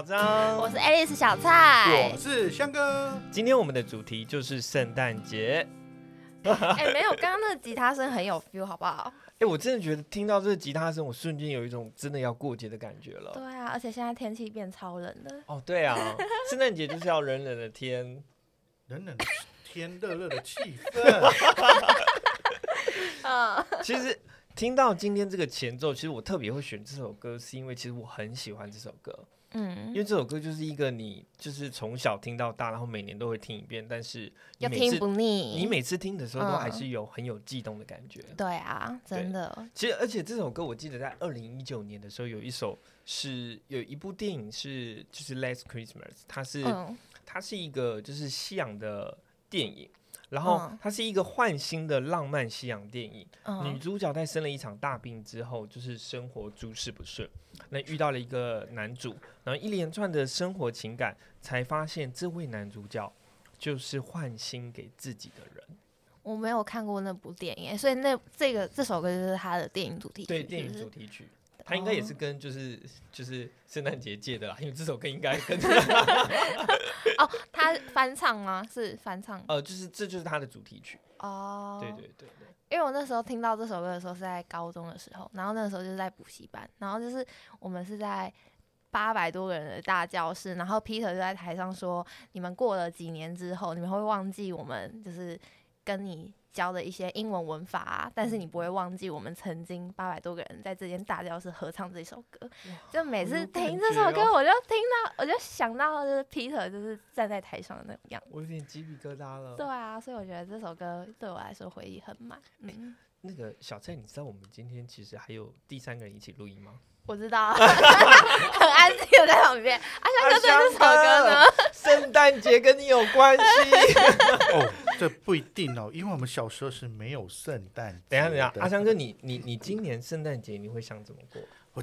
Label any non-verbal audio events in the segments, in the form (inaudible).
我是 Writer 小张，我是 Alice 小蔡我。是香哥。今天我们的主题就是圣诞节。(laughs) 哎、没有，刚刚那个吉他声很有 feel，好不好？哎、我真的觉得听到这个吉他声，我瞬间有一种真的要过节的感觉了。对啊，而且现在天气变超冷了。哦，对啊，圣诞节就是要冷冷的天。冷冷的天，热热的气氛。(laughs) 嗯，其实听到今天这个前奏，其实我特别会选这首歌，是因为其实我很喜欢这首歌，因嗯，为这首歌就是一个你就是从小听到大，然后每年都会听一遍，但是你每次又听不腻。你每次听的时候都还嗯是有很有悸动的感觉。对啊，真的。其实，而且这首歌我记得在二零一九年的时候，有一首是有一部电影是就是《Last Christmas》，它是、嗯它是一个就是西洋的电影，然后嗯它是一个换新的浪漫西洋电影。女嗯主角在生了一场大病之后，就是生活诸事不顺，那遇到了一个男主，然后一连串的生活情感，才发现这位男主角就是换新给自己的人。我没有看过那部电影，所以那这个这首歌就是他的电影主题曲。对，电影主题曲。他应该也是哦跟就是就是圣诞节借的啦，因为这首歌应该跟 (laughs) (laughs) (laughs) 哦，他翻唱吗？是翻唱呃，就是这就是他的主题曲。哦。对对对对，因为我那时候听到这首歌的时候是在高中的时候，然后那个时候就是在补习班，然后就是我们是在八百多个人的大教室，然后 Peter 就在台上说：“你们过了几年之后，你们会忘记我们就是跟你教的一些英文文法啊，但是你不会忘记我们曾经八百多个人在这间大教室合唱这首歌。”就每次听这首歌，我就听到，我就想到就是 Peter 就是站在台上的那种样子。我有点鸡皮疙瘩了。对啊，所以我觉得这首歌对我来说回忆很满。嗯。那个小蔡，你知道我们今天其实还有第三个人一起录音吗？(laughs) 我知道，(laughs) 很安静的在旁边。阿香哥对这首歌呢？(laughs) 圣诞节跟你有关系。哦，这不一定哦，因为我们小时候是没有圣诞节等一下，等一下，阿香哥，你你你今年圣诞节你会想怎么过？我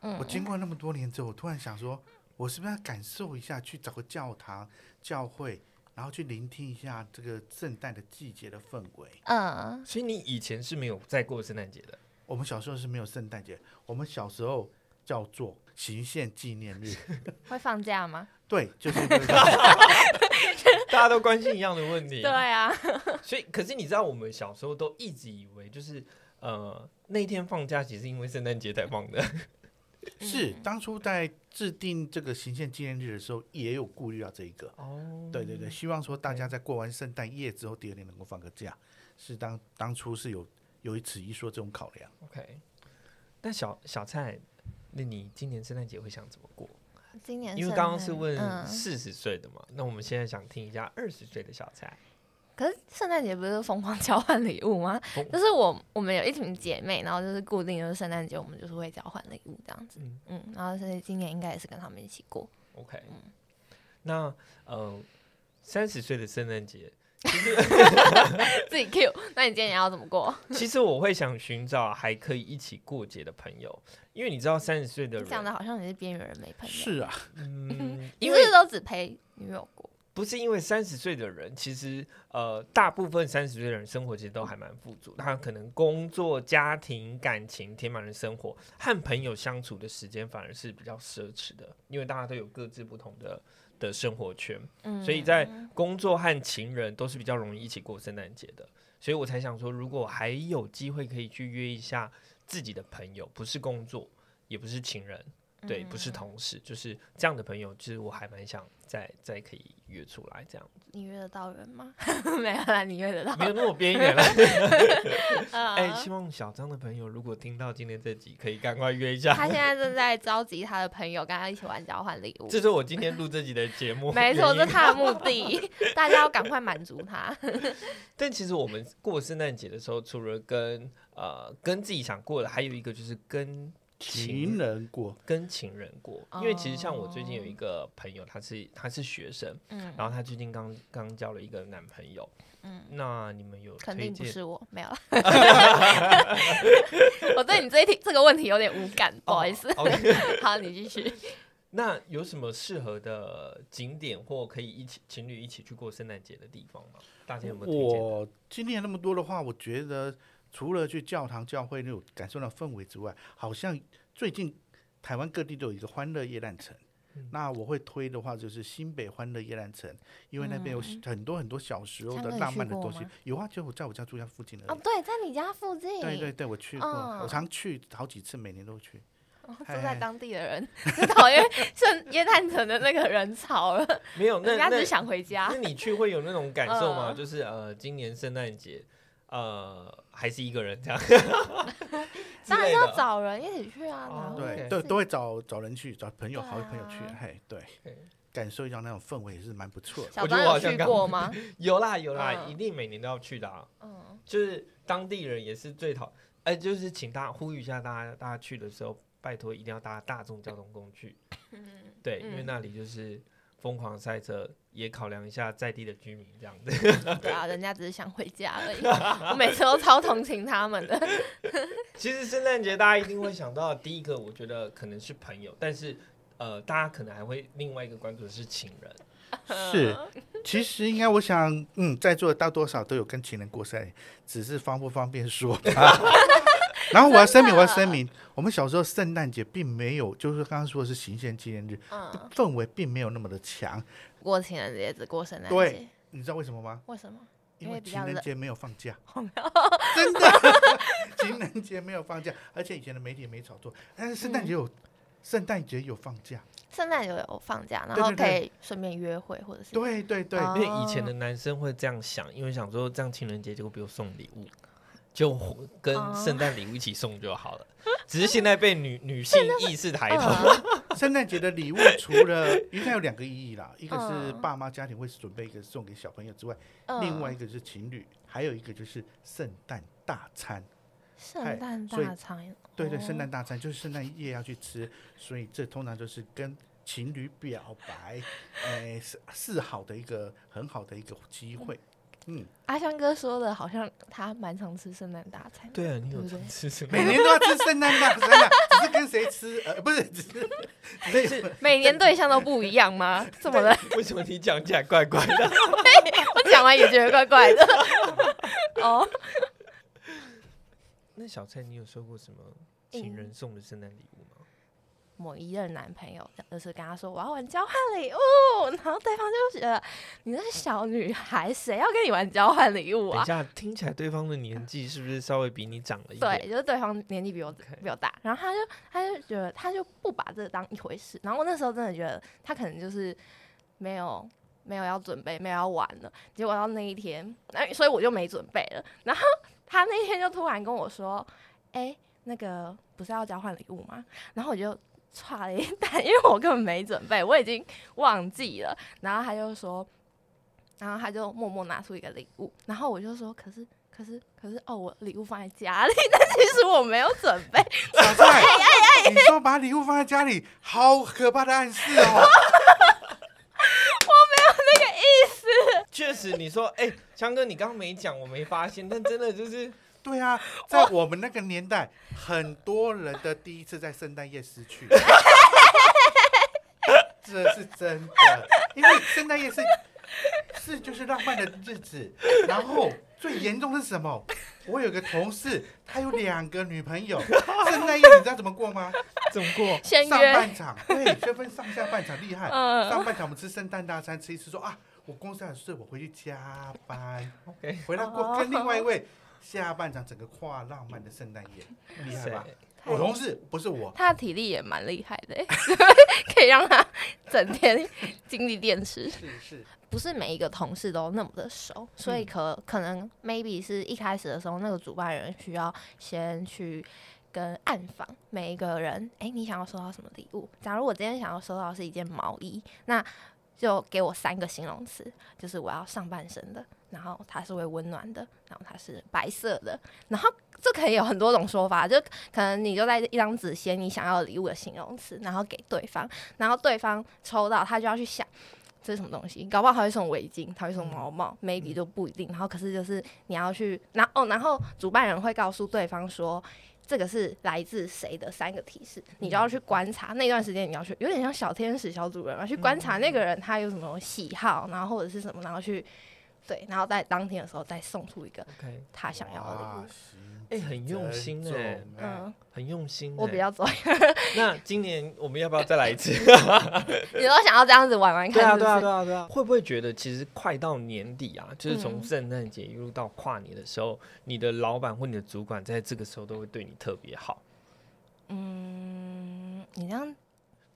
嗯我经过那么多年之后，我突然想说，我是不是要感受一下，去找个教堂、教会，然后去聆听一下这个圣诞的季节的氛围。嗯，所以你以前是没有在过圣诞节的。我们小时候是没有圣诞节，我们小时候叫做行宪纪念日。(laughs) 会放假吗？(laughs) 对，就是 (laughs) 大家都关心一样的问题。(laughs) 对啊，(laughs) 所以，可是你知道，我们小时候都一直以为，就是呃，那一天放假，其实因为圣诞节才放的。(laughs) 是当初在制定这个行宪纪念日的时候，也有顾虑到这一个。哦，对对对，希望说大家在过完圣诞夜之后，第二天能够放个假，是当当初是有有一此一说这种考量。OK。但小小蔡，那你今年圣诞节会想怎么过？今年因为刚刚是问嗯，四十岁的嘛，那我们现在想听一下二十岁的小蔡。可是圣诞节不是疯狂交换礼物吗？疯就是我我们有一群姐妹，然后就是固定就是圣诞节我们就是会交换礼物这样子。嗯嗯，然后所以今年应该也是跟他们一起过。OK，、嗯那呃，三十岁的圣诞节，自己 Q，(laughs) 那你今年要怎么过？(laughs) 其实我会想寻找还可以一起过节的朋友，因为你知道三十岁的人，你讲的好像你是边缘人没朋友。是啊，嗯，你因为是不是都只陪女友过？不是因为三十岁的人，其实呃，大部分三十岁的人生活其实都还蛮富足，他可能工作、家庭、感情填满了生活，和朋友相处的时间反而是比较奢侈的，因为大家都有各自不同的的生活圈，嗯，所以在工作和情人都是比较容易一起过圣诞节的，所以我才想说，如果还有机会可以去约一下自己的朋友，不是工作，也不是情人，对，不是嗯同事，就是这样的朋友，其实我还蛮想再再可以约出来这样子。你约得到人吗？(laughs) 没有啦，你约得到。没有那么边缘了。(laughs) 嗯哎、希望小张的朋友如果听到今天这集，可以赶快约一下。他现在正在召集他的朋友，跟他一起玩交换礼物。这是我今天录这集的节目，(laughs) 没错，这是他的目的，大家要赶快满足他。但其实我们过圣诞节的时候，除了跟呃跟自己想过的，还有一个就是跟情人过，跟情人过。因为其实像我最近有哦一个朋友，他是他是学生，嗯然后他最近刚刚交了一个男朋友。嗯，那你们有肯推荐？定不是我，没有了。(laughs) 我对你这一题这个问题有点无感，不好意思。(laughs) 好，你继续。那有什么适合的景点或可以一起情侣一起去过圣诞节的地方吗？大家有没有推荐的？我今年那么多的话，我觉得除了去教堂、教会那种感受到氛围之外，好像最近台湾各地都有一个欢乐夜诞城，那我会推的话就是新北欢乐夜兰城，因为那边有嗯很多很多小时候的浪漫的东西。有啊，就我在我家住家附近而已。，哦对，在你家附近，对对对，我去过，我嗯常去好几次，每年都去。哦住在当地的人 (laughs) 最讨厌圣耶诞城的那个人潮了，没有，那那人家只是想回家那。你去会有那种感受吗？嗯就是呃，今年圣诞节，呃，还是一个人这样。(laughs) 当然要找人一起去啊，哦然后对对，都会找找人去，找朋友、对好朋友去啊，嘿，对感受一下那种氛围也是蛮不错的。我觉得小张有去我好像刚过吗？(laughs) 有啦有啦，嗯一定每年都要去的、啊。嗯，就是当地人也是最讨，哎、就是请大家呼吁一下大家，大家去的时候拜托一定要搭大众交通工具。对，因为嗯那里就是疯狂赛车，也考量一下在地的居民这样子。(laughs) 对啊，人家只是想回家而已。我每次都超同情他们的。(laughs) 其实圣诞节大家一定会想到第一个，我觉得可能是朋友，但是呃，大家可能还会另外一个关注的是情人。是，其实应该我想，嗯，在座的大多少都有跟情人过生日，只是方不方便说吧。(laughs) 然后我要声明，我要声明，我们小时候圣诞节并没有，就是刚刚说的是行宪纪念日，嗯，氛围并没有那么的强。过情人节只过圣诞对节，你知道为什么吗？为什么？因因为为比较冷。情人节没有。放假，真的，(laughs) 情人节没有放假，而且以前的媒体也没炒作，但是圣诞节有，圣诞节有放假，圣诞节有放假，然对对对后可以顺便约会或者是对对对，哦。因为以前的男生会这样想，因为想说这样情人节就不用送礼物，就跟哦。圣诞礼物一起送就好了。只是现在被女 (laughs) 女性意识抬头，(laughs) 嗯。圣诞节的礼物除了应该有两个意义啦，一个是嗯爸妈家庭会准备一个送给小朋友之外，嗯。另外一个是情侣，还有一个就是圣诞大餐。圣诞大餐，对对，哦圣诞大餐就是圣诞夜要去吃，所以这通常就是跟情侣表白，哎，示示好的一个很好的一个机会。嗯，阿香哥说的，好像他蛮常吃圣诞大餐。对啊，你有常吃什么？每年都要吃圣诞大餐啊，只是跟谁吃，呃，不是，只是只是每年对象都不一样吗？怎么了？(laughs) 为什么你讲起来怪怪的？(laughs) 我讲完也觉得怪怪的。(laughs) 哦，那小蔡，你有收过什么情人送的圣诞礼物吗？某一任男朋友就是跟他说我要玩交换礼物，然后对方就觉得你那是小女孩，谁要跟你玩交换礼物啊？等一下，听起来对方的年纪是不是稍微比你长了一对，就是对方年纪比我比我大，然后他就他就觉得他就不把这个当一回事，然后我那时候真的觉得他可能就是没有没有要准备，没有要玩了，结果到那一天，那所以我就没准备了，然后他那天就突然跟我说，哎、那个不是要交换礼物吗？然后我就。差了一蛋，(laughs) 因为我根本没准备，我已经忘记了。然后他就说，然后他就默默拿出一个礼物，然后我就说，可是可是可是哦，我礼物放在家里，(laughs) 但其实我没有准备。(laughs) 小蔡，你说把礼物放在家里，好可怕的暗示哦。我没有那个意思确实，你说，哎、强哥，你刚刚没讲，我没发现，但真的就是，对啊，(laughs) 在我们那个年代，很多人的第一次在圣诞夜失去，(laughs) 这是真的，因为圣诞夜是是就是浪漫的日子，然后最严重的是什么？我有个同事，他有两个女朋友，(laughs) 圣诞夜你知道怎么过吗？怎么过？上约，半场，对，先分上下半场厉害。嗯上半场我们吃圣诞大餐，吃一吃说啊，我公司还有事，我回去加班。OK 回来过跟另外一位下半场整个跨浪漫的圣诞夜，(laughs) 厉害吧？我同事不是我，他的体力也蛮厉害的欸，(laughs) 可以让他整天精力电池。是是，不是每一个同事都那么的熟，所以可可能 maybe 是一开始的时候，那个主办人需要先去跟暗访每一个人，诶，你想要收到什么礼物？假如我今天想要收到的是一件毛衣，那就给我三个形容词，就是我要上半身的，然后它是会温暖的，然后它是白色的，然后这可以有很多种说法，就可能你就在一张纸写你想要的礼物的形容词，然后给对方，然后对方抽到他就要去想。这是什么东西？搞不好他会送围巾，他会送毛帽、m a y b e 就不一定。然后可是就是你要去，然后哦，然后主办人会告诉对方说，这个是来自谁的三个提示，你就要去观察那段时间，你要去有点像小天使小主人嘛，去观察那个人他有什么喜好，然后或者是什么，然后去对，然后在当天的时候再送出一个 OK，他想要的礼物。行哎、很用心珍哎、重哎嗯，很用心、我比较。较走，那今年我们要不要再来一次？(laughs) 你都想要这样子玩玩对啊，看，是对啊，不是？对啊，对啊。会不会觉得其实快到年底啊，就是从嗯圣诞节一路到跨年的时候，你的老板或你的主管在这个时候都会对你特别好？嗯，你这样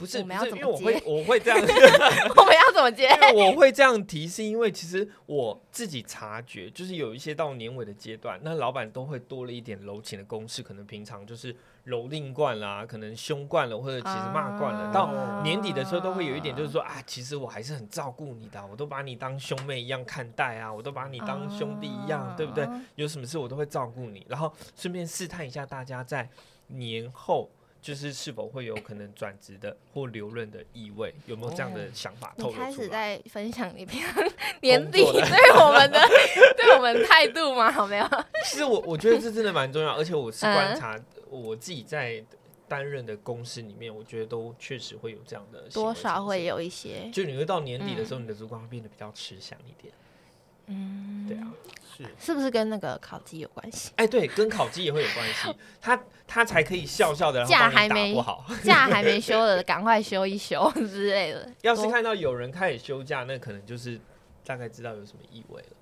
不是，我们要，怎么接因为我会 (laughs) 我会这样，(laughs) 我们要怎么接？因为我会这样提，是因为其实我自己察觉，就是有一些到年尾的阶段，那老板都会多了一点柔情的攻势，可能平常就是蹂躏惯了、啊，可能凶惯了，或者其实骂惯了，到啊年底的时候都会有一点，就是说啊，其实我还是很照顾你的啊，我都把你当兄妹一样看待啊，我都把你当兄弟一样，对不对？啊？有什么事我都会照顾你，然后顺便试探一下大家在年后。就是是否会有可能转职的或留任的意味，有没有这样的想法透你开始？在分享你平常年底 (laughs) 对我们的 (laughs) 对我们的态度吗？好没有？其实我我觉得这真的蛮重要，而且我是嗯观察我自己在担任的公司里面，我觉得都确实会有这样的多少。会有一些，就你会到年底的时候，你的主管会变得比较吃香一点。嗯，对啊，，是是不是跟那个烤鸡有关系？哎，对，跟烤鸡也会有关系，他他才可以笑笑的，然后帮你打假还没不好。假还没 (laughs) 休的，赶快休一休 (laughs) 之类的。要是看到有人开始休假，那可能就是大概知道有什么意味了，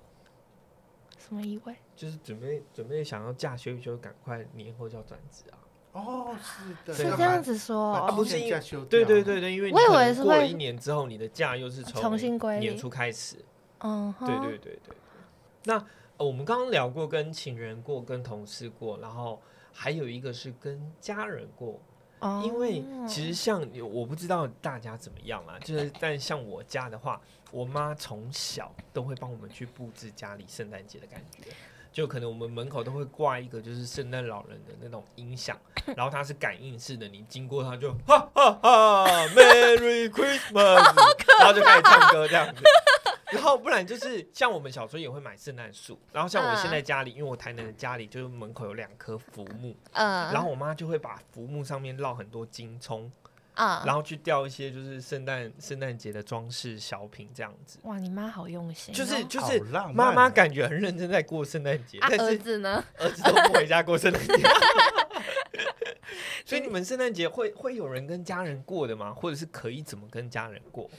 什么意味？就是准备准备想要假休一休，赶快年后就要转职啊。哦，是的，是这样子说哦，把之前不是因假休对对对对，因为你我以为是会能过了一年之后，你的假又是从重新归年初开始。嗯哼，对对对对。那、呃我们刚刚聊过跟情人过，跟同事过，然后还有一个是跟家人过。哦因为其实像我不知道大家怎么样啊，就是但像我家的话，我妈从小都会帮我们去布置家里圣诞节的感觉。就可能我们门口都会挂一个就是圣诞老人的那种音响，然后它是感应式的，你经过它就哈哈哈，Merry Christmas，(laughs) 然后就开始唱歌这样子。然后不然就是像我们小时候也会买圣诞树，然后像我现在家里，因为我台南的家里就是门口有两棵浮木，嗯，然后我妈就会把浮木上面烙很多金葱，嗯，然后去吊一些就是圣诞圣诞节的装饰小品这样子，哇，你妈好用心哦，就是就是妈妈感觉很认真在过圣诞节，但是子呢？儿子都不回家过圣诞节。(laughs) 所以你们圣诞节会会有人跟家人过的吗？或者是可以怎么跟家人过？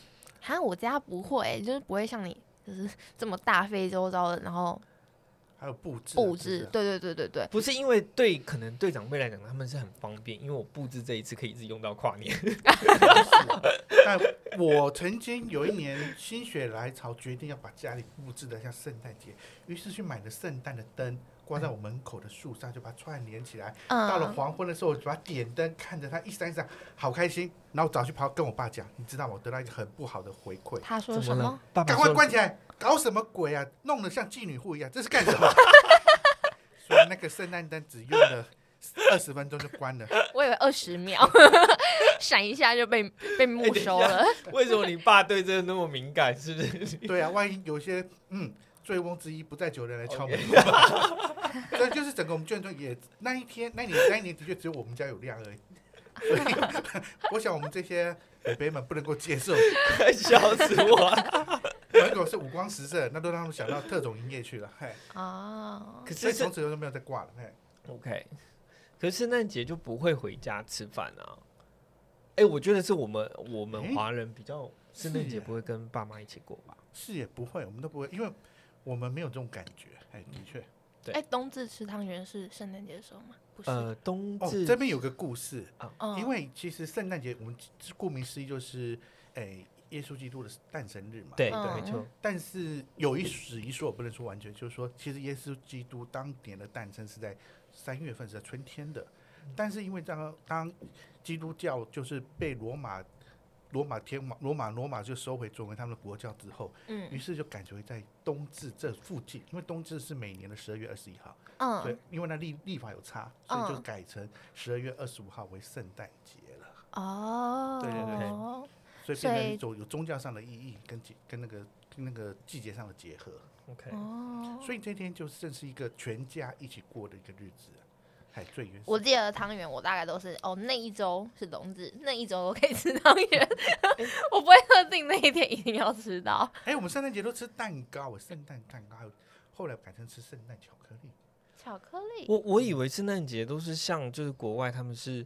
好像我家不会，就是不会像你，就是 (laughs) 这么大费周章的，然后还有布置啊布置。对对对对对，不是因为对可能对长辈来讲他们是很方便，因为我布置这一次可以一直用到跨年。(laughs) 但我曾经有一年心血来潮，决定要把家里布置的像圣诞节，于是去买了圣诞的灯，挂在我门口的树上，就把它串联起来。到了嗯，黄昏的时候，我就把它点灯，看着它一闪一闪，好开心。然后早去跑跟我爸讲，你知道吗？我得到一个很不好的回馈，他说什么了什么？？赶快关起来！搞什么鬼啊？弄得像妓女户一样，这是干什么？(laughs) 所以那个圣诞灯只用了二十分钟就关了。我以为二十秒，(laughs) 闪一下就被被没收了。为什么你爸对这个那么敏感？是不是？对啊，万一有些嗯醉翁之意不在酒人来敲门，(laughs) 所以就是整个我们眷村也那一天那一年那一年的确只有我们家有亮而已。所以 (laughs) 我想我们这些北北们不能够接受，快笑死我了！门口是五光十色，那都让他们想到特种营业去了。嘿，哦，可是从此以从此都没有再挂了。嘿，OK，可是圣诞节就不会回家吃饭啊？哎、我觉得是我们我们诶华人比较圣诞节不会跟爸妈一起过吧？是也不会，我们都不会，因为我们没有这种感觉。哎，的确。对哎，冬至吃汤圆是圣诞节的时候吗？不是，呃，冬哦，至、这边有个故事，嗯因为其实圣诞节我们顾名思义就是，哎、耶稣基督的诞生日嘛。对，嗯没错，但是有一史一说，我不能说完全，就是说，其实耶稣基督当年的诞生是在三月份，是在春天的。但是因为当当基督教就是被罗马罗马天王罗马罗马就收回作为他们的国教之后，嗯。于嗯是就改为在冬至这附近，因为冬至是每年的十二月二十一号，对嗯，因为那历历法有差，所以就嗯。改成十二月二十五号为圣诞节了。哦，对对对。所以所以变成一种有宗教上的意义跟节跟那个跟那个季节上的结合，OK，哦，所以这天就正是一个全家一起过的一个日子，还最原始。我记得汤圆，我大概都是哦，那一周是冬至，那一周我可以吃汤圆，(laughs) 我不会特定那一天一定要吃到。哎、我们圣诞节都吃蛋糕，圣诞蛋糕，还有后来改成吃圣诞巧克力。巧克力，我我以为圣诞节都是像就是国外他们是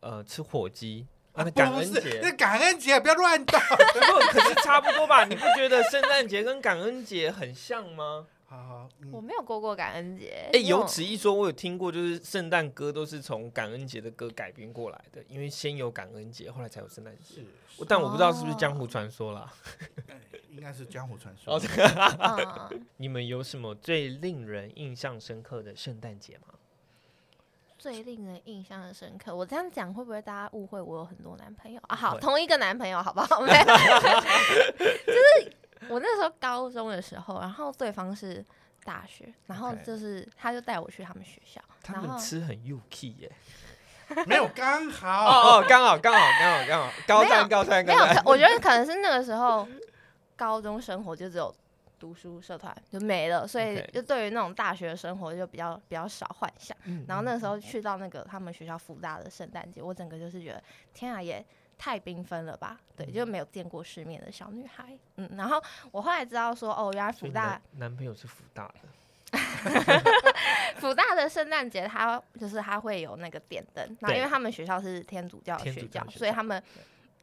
呃吃火鸡啊，那感恩节那感恩节不要乱 (laughs) 打。不，可是差不多吧？你不觉得圣诞节跟感恩节很像吗？好好，嗯，我没有过过感恩节。哎、因为我有此一说，我有听过，就是圣诞歌都是从感恩节的歌改编过来的，因为先有感恩节，后来才有圣诞节。但我不知道是不是哦江湖传说啦。应该是江湖传说。(laughs) (laughs) 你们有什么最令人印象深刻的圣诞节吗？最令人印象的深刻，我这样讲会不会大家误会我有很多男朋友啊？好，同一个男朋友好不好？没有，就是我那时候高中的时候，然后对方是大学，然后就是他就带我去他们学校，他们吃很 UK 耶。(laughs) 没有刚好。哦哦，刚好刚好刚好刚好，高三高三没有。我觉得可能是那个时候高中生活就只有读书社团就没了，所以就对于那种大学生活就比较比较少幻想。嗯然后那个时候去到那个他们学校福大的圣诞节，我整个就是觉得天啊，也太缤纷了吧？对，就没有见过世面的小女孩。嗯，然后我后来知道说，哦，原来福大男男朋友是福大的，(laughs) (laughs) 福大的圣诞节，他就是他会有那个点灯，然后因为他们学校是天主教的学校教，所以他们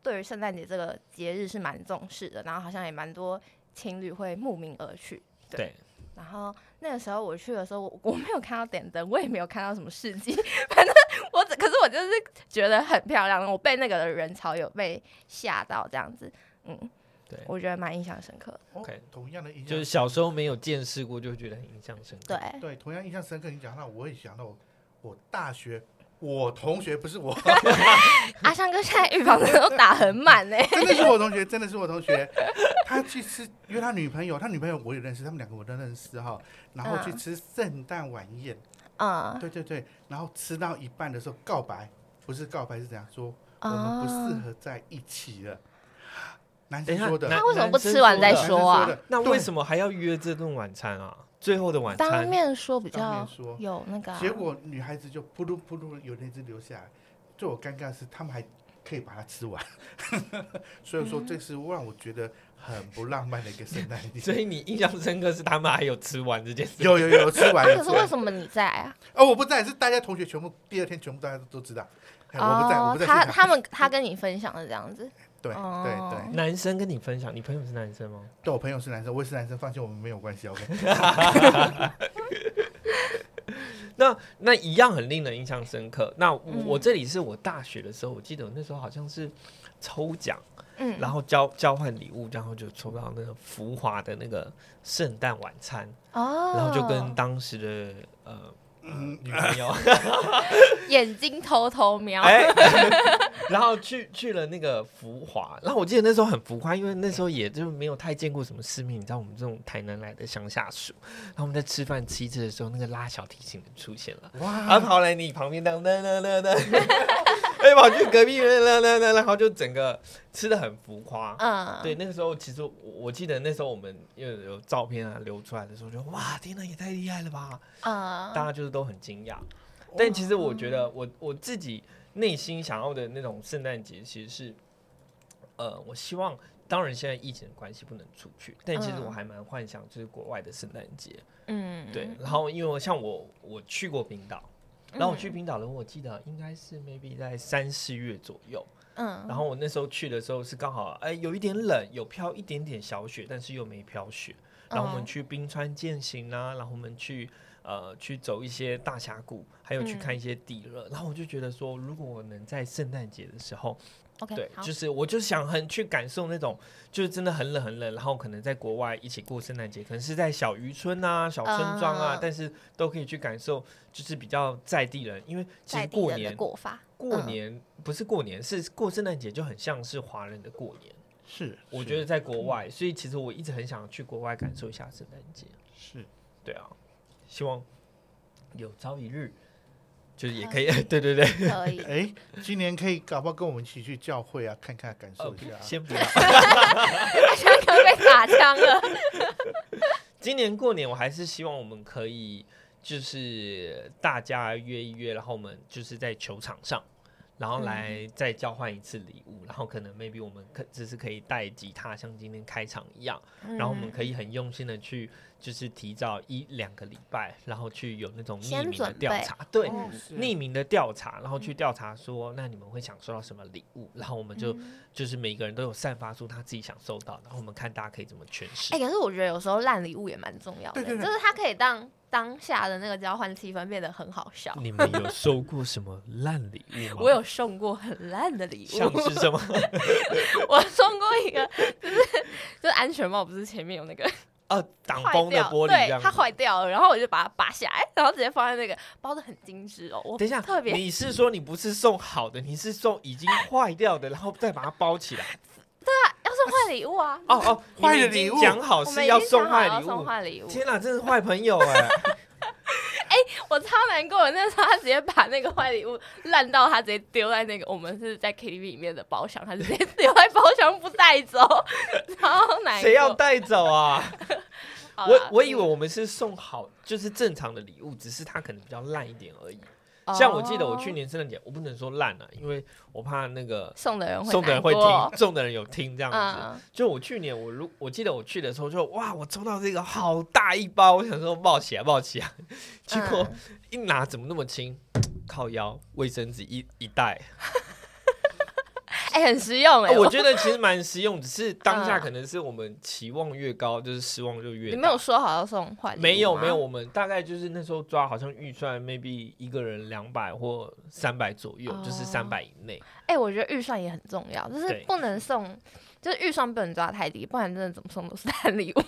对于圣诞节这个节日是蛮重视的，然后好像也蛮多情侣会慕名而去。对对，然后那个时候我去的时候，我我没有看到点灯，我也没有看到什么事迹，(laughs) 反正我只可是我就是觉得很漂亮，我被那个人潮有被吓到这样子，嗯，对我觉得蛮印象深刻 OK 同样的印象，就是小时候没有见识过，就会觉得很印象深刻。对，对，同样印象深刻。你讲到，我也想到我我大学，我同学不是我，(laughs) 阿香哥现在预防针都打很满呢、真的是我同学，真的是我同学。他去吃，因为他女朋友，他女朋友我也认识，他们两个我都认识哈。然后去嗯吃圣诞晚宴，嗯，对对对，然后吃到一半的时候告白，不是告白是怎样说？我们不适哦合在一起了。男生说的，男他为什么不吃完再说啊那为什么还要约这顿晚餐啊？最后的晚餐当，面说比较说有那个啊、结果女孩子就扑噜扑噜有那只留下来。最我尴尬的是，他们还可以把它吃完，(laughs) 所以说这是让我觉得很不浪漫的一个圣诞节。所以你印象深刻是他们还有吃完这件事。有有有吃完，(laughs) 可。是为什么你在啊？哦，我不在，是大家同学全部第二天全部大家都知道。哎我不在，我不在。他他们他跟你分享的这样子，对哦对对，男生跟你分享，你朋友是男生吗？对我朋友是男生，我也是男生，放心，我们没有关系。OK，(laughs) 那那一样很令人印象深刻。那我,、嗯我这里是我大学的时候，我记得我那时候好像是抽奖，嗯，然后交交换礼物，然后就抽到那个浮华的那个圣诞晚餐，哦，然后就跟当时的呃嗯，女朋友，(laughs) 眼睛偷偷瞄，哎，(laughs) 然后去去了那个浮华，然后我记得那时候很浮夸，因为那时候也就没有太见过什么世面，你知道我们这种台南来的乡下鼠，然后我们在吃饭吃一吃的时候，那个拉小提琴的出现了。然后，跑来你旁边，当当当当当，哎，跑去隔壁，当当当，然后就整个吃的很浮夸。嗯，对，那个时候其实我我记得那时候我们因为有照片啊流出来的时候，就哇，天哪，也太厉害了吧！嗯，大家就是都很惊讶。但其实我觉得我我自己内心想要的那种圣诞节，其实是，呃，我希望，当然现在疫情的关系不能出去，但其实我嗯还蛮幻想就是国外的圣诞节。嗯，对，然后因为我像我我去过冰岛，然后我去嗯冰岛的，我记得应该是 maybe 在三四月左右，嗯，然后我那时候去的时候是刚好哎有一点冷，有飘一点点小雪，但是又没飘雪。然后我们嗯。去冰川践行啊，然后我们去呃去走一些大峡谷，还有去看一些地热。然后我就觉得说，如果我能在圣诞节的时候，OK，对，就是我就想很去感受那种，就是真的很冷很冷，然后可能在国外一起过圣诞节，可能是在小渔村啊、小村庄啊，嗯但是都可以去感受，就是比较在地人，因为其实过年过法，过嗯年不是过年，是过圣诞节就很像是华人的过年。是，是我觉得在国外，所以其实我一直很想去国外感受一下圣诞节。是。对啊，希望有朝一日，就是也可以，(laughs) 对对对，可以，哎，今年可以搞不好跟我们一起去教会啊，看看感呃受一下啊。先不要。香港 (laughs) 被打枪了，(laughs) 今年过年，我还是希望我们可以，就是大家约一约，然后我们就是在球场上，然后来再交换一次礼物，然后可能 maybe 我们可只是可以带吉他，像今天开场一样，然后我们可以很用心的去就是提早一两个礼拜，然后去有那种匿名的调查，对，哦。匿名的调查，然后去调查说，那你们会想收到什么礼物？然后我们就、嗯。就是每个人都有散发出他自己想收到，然后我们看大家可以怎么诠释。哎、可是我觉得有时候烂礼物也蛮重要的，对对对。就是它可以让当下的那个交换气氛变得很好笑。你们有收过什么烂礼物吗？(laughs) 我有送过很烂的礼物像物，是什么？(laughs) 我送过一个，就是就是安全帽，不是前面有那个哦，挡坏风的，玻璃对，它。坏掉了，然后我就把它拔下来，然后直接放在那个包的很精致哦。我等一下特，别你是说你不是送好的，你是送已经坏掉的，然后再把它包起来？要送坏礼物啊！哦哦，坏的礼物讲好我们是要送坏礼物。送坏礼物，天哪，真是坏朋友 (laughs) 哎！我超难过的。那时候他直接把那个坏礼物烂到，他直接丢在那个我们是在 KTV 里面的包厢，他直接丢在包厢不带走，超难过。谁要带走啊？(laughs) 好啦我我以为我们是送好，就是正常的礼物，只是他可能比较烂一点而已。哦像我记得我去年圣诞节，我不能说烂了，因为我怕那个送的人会送的人会听，送的人有听这样子。嗯，就我去年我如我记得我去的时候就哇，我抽到这个好大一包，我想说抱起来抱起来，(laughs) 结果嗯一拿怎么那么轻？靠腰卫生纸一一袋，哎、很实用哎、哦我觉得其实蛮实用，只是当下嗯。可能是我们期望越高，就是失望就越大。你没有说好要送坏没有没有，我们大概就是那时候抓好像预算 maybe 一个人两百或三百左右，就是哦三百以内。哎、我觉得预算也很重要，就是不能送，就是预算不能抓太低，不然真的怎么送都是烂礼物。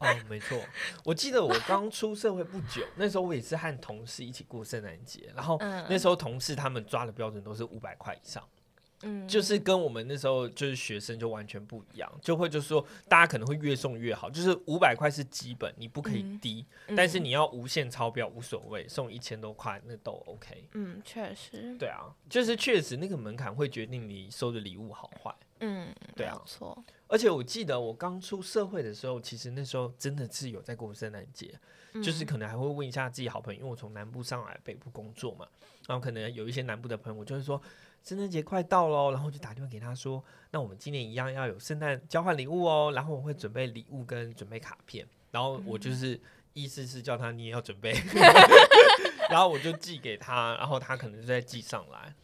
哦，没错，我记得我刚出社会不久，那时候我也是和同事一起过圣诞节，然后嗯。那时候同事他们抓的标准都是五百块以上，嗯，就是跟我们那时候就是学生就完全不一样，就会就是说大家可能会越送越好，就是五百块是基本，你不可以嗯。低，嗯。但是你要无限超标无所谓，送一千多块那都 OK。嗯，确实，对啊，就是确实那个门槛会决定你收的礼物好坏。嗯，对啊没错，而且我记得我刚出社会的时候，其实那时候真的是有在过圣诞节，就是嗯。可能还会问一下自己好朋友，因为我从南部上来北部工作嘛，然后可能有一些南部的朋友，我就会说圣诞节快到喽，然后就打电话给他说，那我们今年一样要有圣诞交换礼物哦，然后我会准备礼物跟准备卡片，然后我就是意思是叫他你也要准备 (laughs) (laughs) 然后我就寄给他，然后他可能就再寄上来。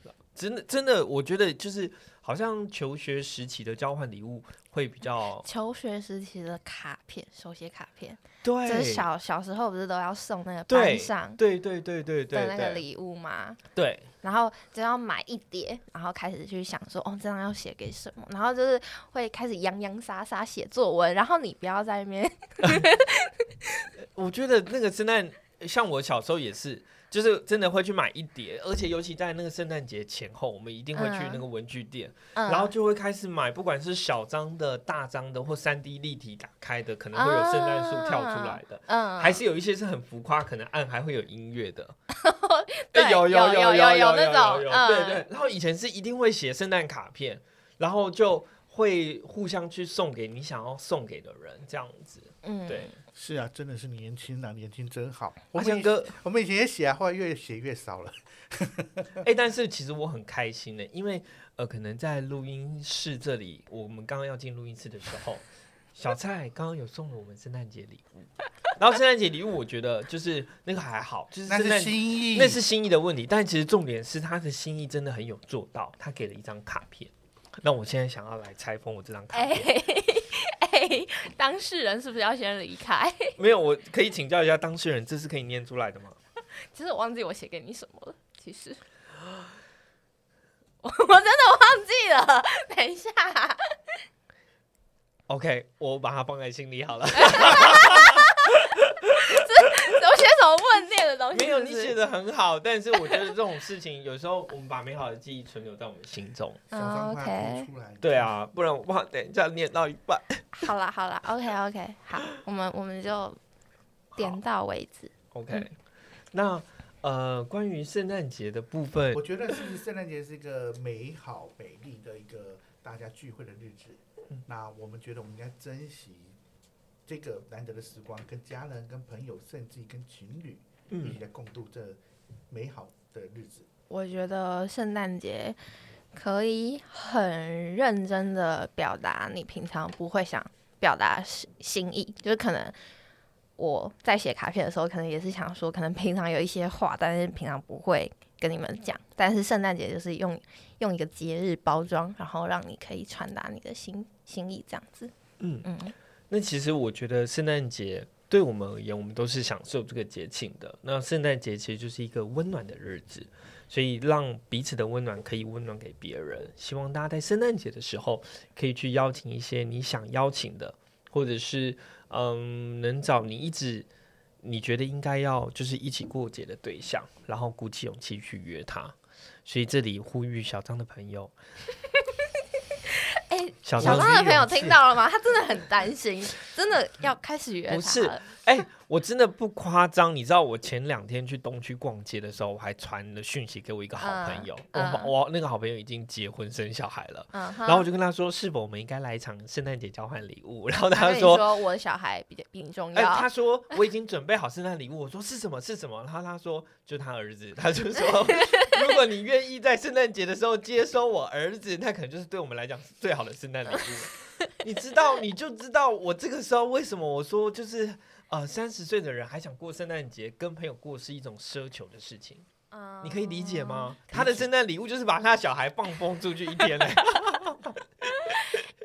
真的，真的，我觉得就是好像求学时期的交换礼物会比较求学时期的卡片，手写卡片，对，就是小小时候不是都要送那个对班上对对对对对的那个对礼物吗？对，然后就要买一叠，然后开始去想说，哦，这样要写给什么？然后就是会开始洋洋洒洒写作文，然后你不要在那边 (laughs) (laughs) 我觉得那个圣诞，像我小时候也是，就是真的会去买一叠，而且尤其在那个圣诞节前后，我们一定会去那个文具店，嗯，然后就会开始买，不管是小张的、大张的或三 D 立体打开的，可能会有圣诞树跳出来的。嗯，还是有一些是很浮夸，可能暗还会有音乐的，对哎有有有有有有那种对对。然后以前是一定会写圣诞卡片，然后就会互相去送给你想要送给的人，这样子。嗯，对，是啊，真的是年轻啊，年轻真好。我们以阿强哥，我们以前也写啊，后来越写越少了。(laughs) 哎、但是其实我很开心的，因为呃，可能在录音室这里，我们刚刚要进录音室的时候，小蔡刚刚有送了我们圣诞节礼物，然后圣诞节礼物我觉得就是那个还好，就是那是心意，那是心意的问题，但其实重点是他的心意真的很有做到，他给了一张卡片。那我现在想要来拆封我这张卡哎片，哎，(laughs) 当事人是不是要先离开？(laughs) 没有，我可以请教一下当事人，这是可以念出来的吗？(laughs) 其实我忘记我写给你什么了，其实。我我真的忘记了，等一下，OK，我把它放在心里好了。什么问念的东西？没有，你写的很好，但是我觉得这种事情有时候我们把美好的记忆存留在我们心中。OK 出来。对，啊，不然我怕等一下念到一半。好啦好啦，OK OK，好，我们我们就点到为止。OK，那呃，关于圣诞节的部分我，觉得是圣诞节是一个美好美丽的一个大家聚会的日子。嗯那我们觉得我们应该珍惜这个难得的时光，跟家人、跟朋友，甚至跟情侣一嗯起，来共度这美好的日子。我觉得圣诞节可以很认真的表达你平常不会想表达心意，就是可能我在写卡片的时候，可能也是想说，可能平常有一些话，但是平常不会跟你们讲。但是圣诞节就是用用一个节日包装，然后让你可以传达你的心心意，这样子。嗯嗯，那其实我觉得圣诞节对我们而言，我们都是享受这个节庆的。那圣诞节其实就是一个温暖的日子，所以让彼此的温暖可以温暖给别人。希望大家在圣诞节的时候，可以去邀请一些你想邀请的，或者是嗯，能找你一直你觉得应该要就是一起过节的对象，然后鼓起勇气去约他。所以这里呼吁小张的朋友，小张的朋友听到了吗？他真的很担心，真的要开始约他不是了。哎、我真的不夸张，你知道我前两天去东区逛街的时候，我还传了讯息给我一个好朋友，嗯我我那个好朋友已经结婚生小孩了，嗯，然后我就跟他说，是否我们应该来一场圣诞节交换礼物？(laughs) 然后他说。说我的小孩比较比你重哎、要。他说我已经准备好圣诞礼物。我说是什么？是什么？然后他说就他儿子。(laughs) 他就说，(laughs) 如果你愿意在圣诞节的时候接收我儿子，那可能就是对我们来讲是最好的圣诞礼物。你知道，你就知道我这个时候为什么我说就是呃，三十岁的人还想过圣诞节，跟朋友过是一种奢求的事情，嗯你可以理解？吗？他的圣诞礼物就是把他的小孩放风出去一天嘞、(laughs)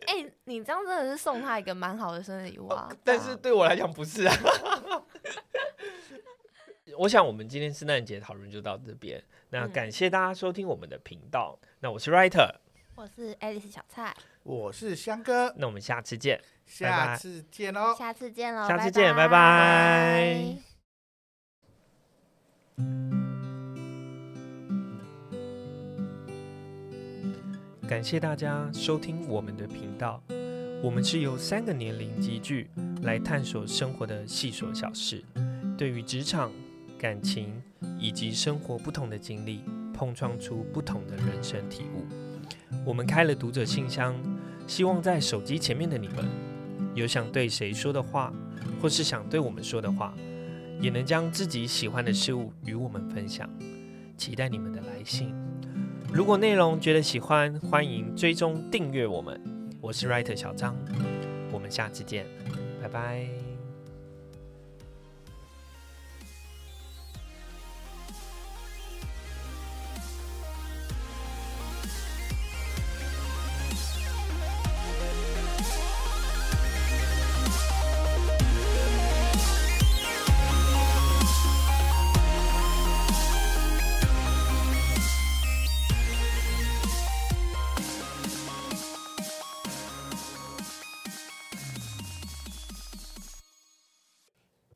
哎、你这样真的是送他一个蛮好的生日礼物啊！但是对我来讲不是啊。(laughs) 我想我们今天圣诞节讨论就到这边，那嗯感谢大家收听我们的频道。那我是 Writer，我是 Alice 小蔡，我是香哥，那我们下次见。下次见喽。下次见喽，下次见拜拜拜感谢大家收听我们的频道。我们是由三个年龄集聚来探索生活的细琐小事，对于职场、感情以及生活不同的经历，碰撞出不同的人生体悟。我们开了读者信箱，希望在手机前面的你们，有想对谁说的话，或是想对我们说的话，也能将自己喜欢的事物与我们分享。期待你们的来信。如果内容觉得喜欢，欢迎追踪订阅我们。我是 Writer 小张，我们下次见，拜拜。